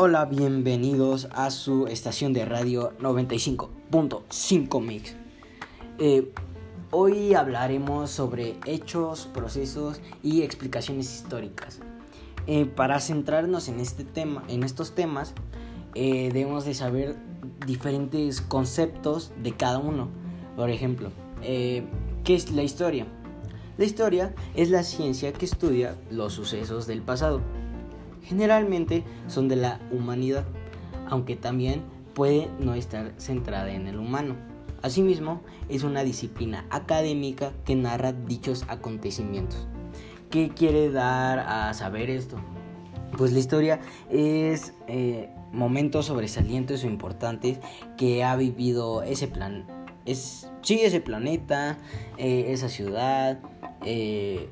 Hola, bienvenidos a su estación de radio 95.5 Mix. Eh, hoy hablaremos sobre hechos, procesos y explicaciones históricas. Eh, para centrarnos en este tema, en estos temas, eh, debemos de saber diferentes conceptos de cada uno. Por ejemplo, ¿qué es la historia? La historia es la ciencia que estudia los sucesos del pasado generalmente son de la humanidad, aunque también puede no estar centrada en el humano. Asimismo, es una disciplina académica que narra dichos acontecimientos. ¿Qué quiere dar a saber esto? Pues la historia es eh, momentos sobresalientes o importantes que ha vivido ese plan, es, sí, ese planeta, eh, esa ciudad, eh,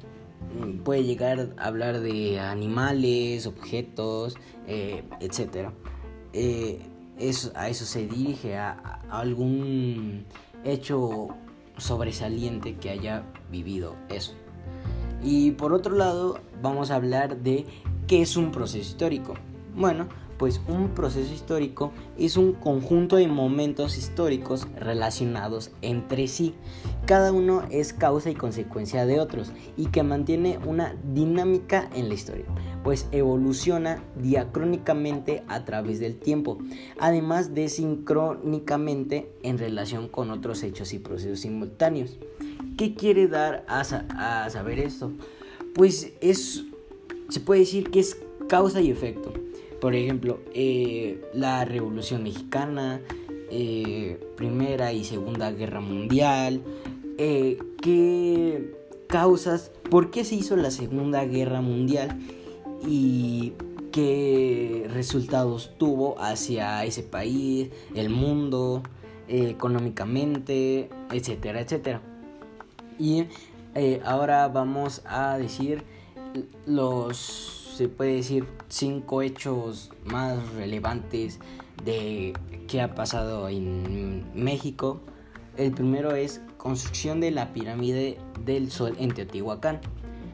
puede llegar a hablar de animales, objetos, eh, etc. Eh, a eso se dirige, a, algún hecho sobresaliente que haya vivido eso. Y por otro lado, vamos a hablar de qué es un proceso histórico. Bueno, pues un proceso histórico es un conjunto de momentos históricos relacionados entre sí. Cada uno es causa y consecuencia de otros y que mantiene una dinámica en la historia, pues evoluciona diacrónicamente a través del tiempo, además de sincrónicamente en relación con otros hechos y procesos simultáneos. ¿Qué quiere dar a, saber esto? Pues es, se puede decir que es causa y efecto. Por ejemplo, eh, la Revolución Mexicana, eh, Primera y Segunda Guerra Mundial, eh, qué causas, por qué se hizo la Segunda Guerra Mundial y qué resultados tuvo hacia ese país, el mundo, económicamente, etcétera, etcétera. Y ahora vamos a decir los se puede decir cinco hechos más relevantes de qué ha pasado en México. El primero es construcción de la pirámide del Sol en Teotihuacán.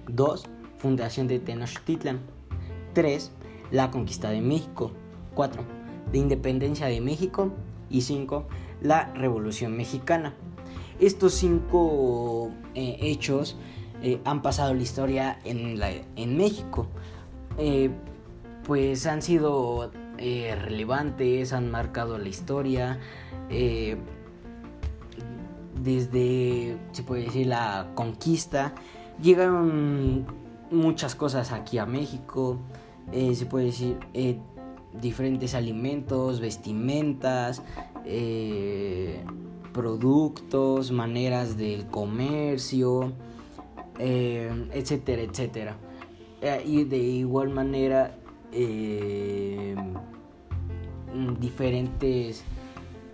2. Fundación de Tenochtitlan. 3. La conquista de México. 4. La independencia de México. Y 5. La Revolución Mexicana. Estos cinco eh, hechos eh, han pasado la historia en, México. Eh, pues han sido eh, relevantes, han marcado la historia. Eh, desde, se puede decir, la conquista, llegaron muchas cosas aquí a México. se puede decir, diferentes alimentos, vestimentas, productos, maneras del comercio, etcétera, etcétera. Eh, y de igual manera eh, diferentes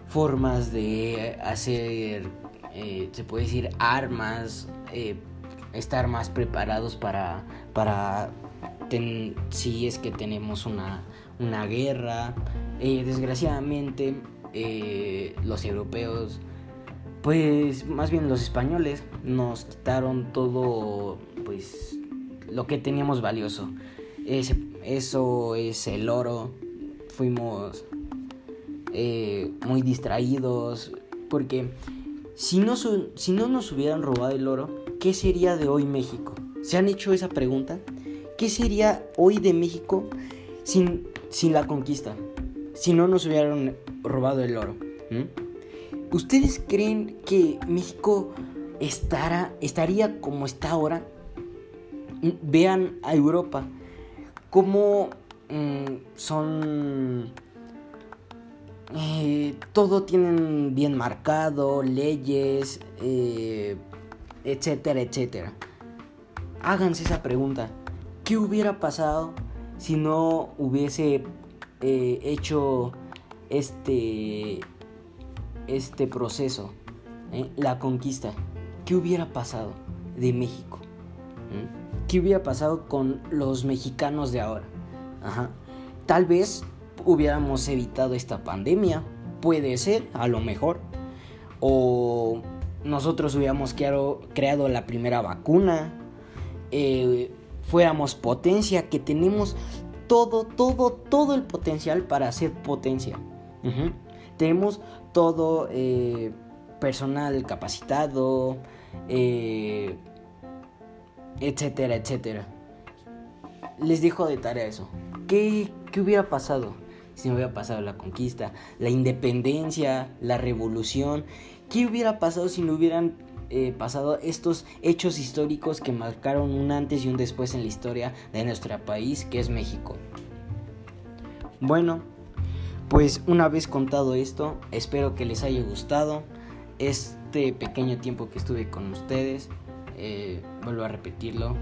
formas de hacer, eh, se puede decir, armas, estar más preparados para, para si es que tenemos una, una guerra. desgraciadamente, los europeos, pues más bien los españoles, nos quitaron todo, pues lo que teníamos valioso. eso es el oro. Fuimos eh, muy distraídos porque si no, si no nos hubieran robado el oro, ¿qué sería de hoy México? ¿Se han hecho esa pregunta? ¿Qué sería hoy de México sin, sin la conquista? Si no nos hubieran robado el oro. ¿Ustedes creen que México estará, estaría como está ahora? Vean a Europa, cómo mm, son... Eh, todo tienen bien marcado, leyes, eh, etcétera, etcétera. Háganse esa pregunta. ¿Qué hubiera pasado si no hubiese eh, hecho este, este proceso, la conquista? ¿Qué hubiera pasado de México? ¿Mm? ¿Qué hubiera pasado con los mexicanos de ahora? Tal vez hubiéramos evitado esta pandemia, puede ser, a lo mejor. O nosotros hubiéramos creado, la primera vacuna, eh, fuéramos potencia, que tenemos todo, todo, todo el potencial para ser potencia. Tenemos todo eh, personal capacitado, eh, etcétera, etcétera. Les dejo de tarea eso. ¿Qué, ¿Qué hubiera pasado si no hubiera pasado la conquista, la independencia, la revolución? ¿Qué hubiera pasado si no hubieran eh, pasado estos hechos históricos que marcaron un antes y un después en la historia de nuestro país, que es México? Bueno, pues una vez contado esto, espero que les haya gustado este pequeño tiempo que estuve con ustedes. Eh, vuelvo a repetirlo,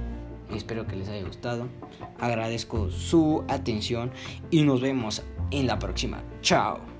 espero que les haya gustado. Agradezco su atención y nos vemos en la próxima. Chao.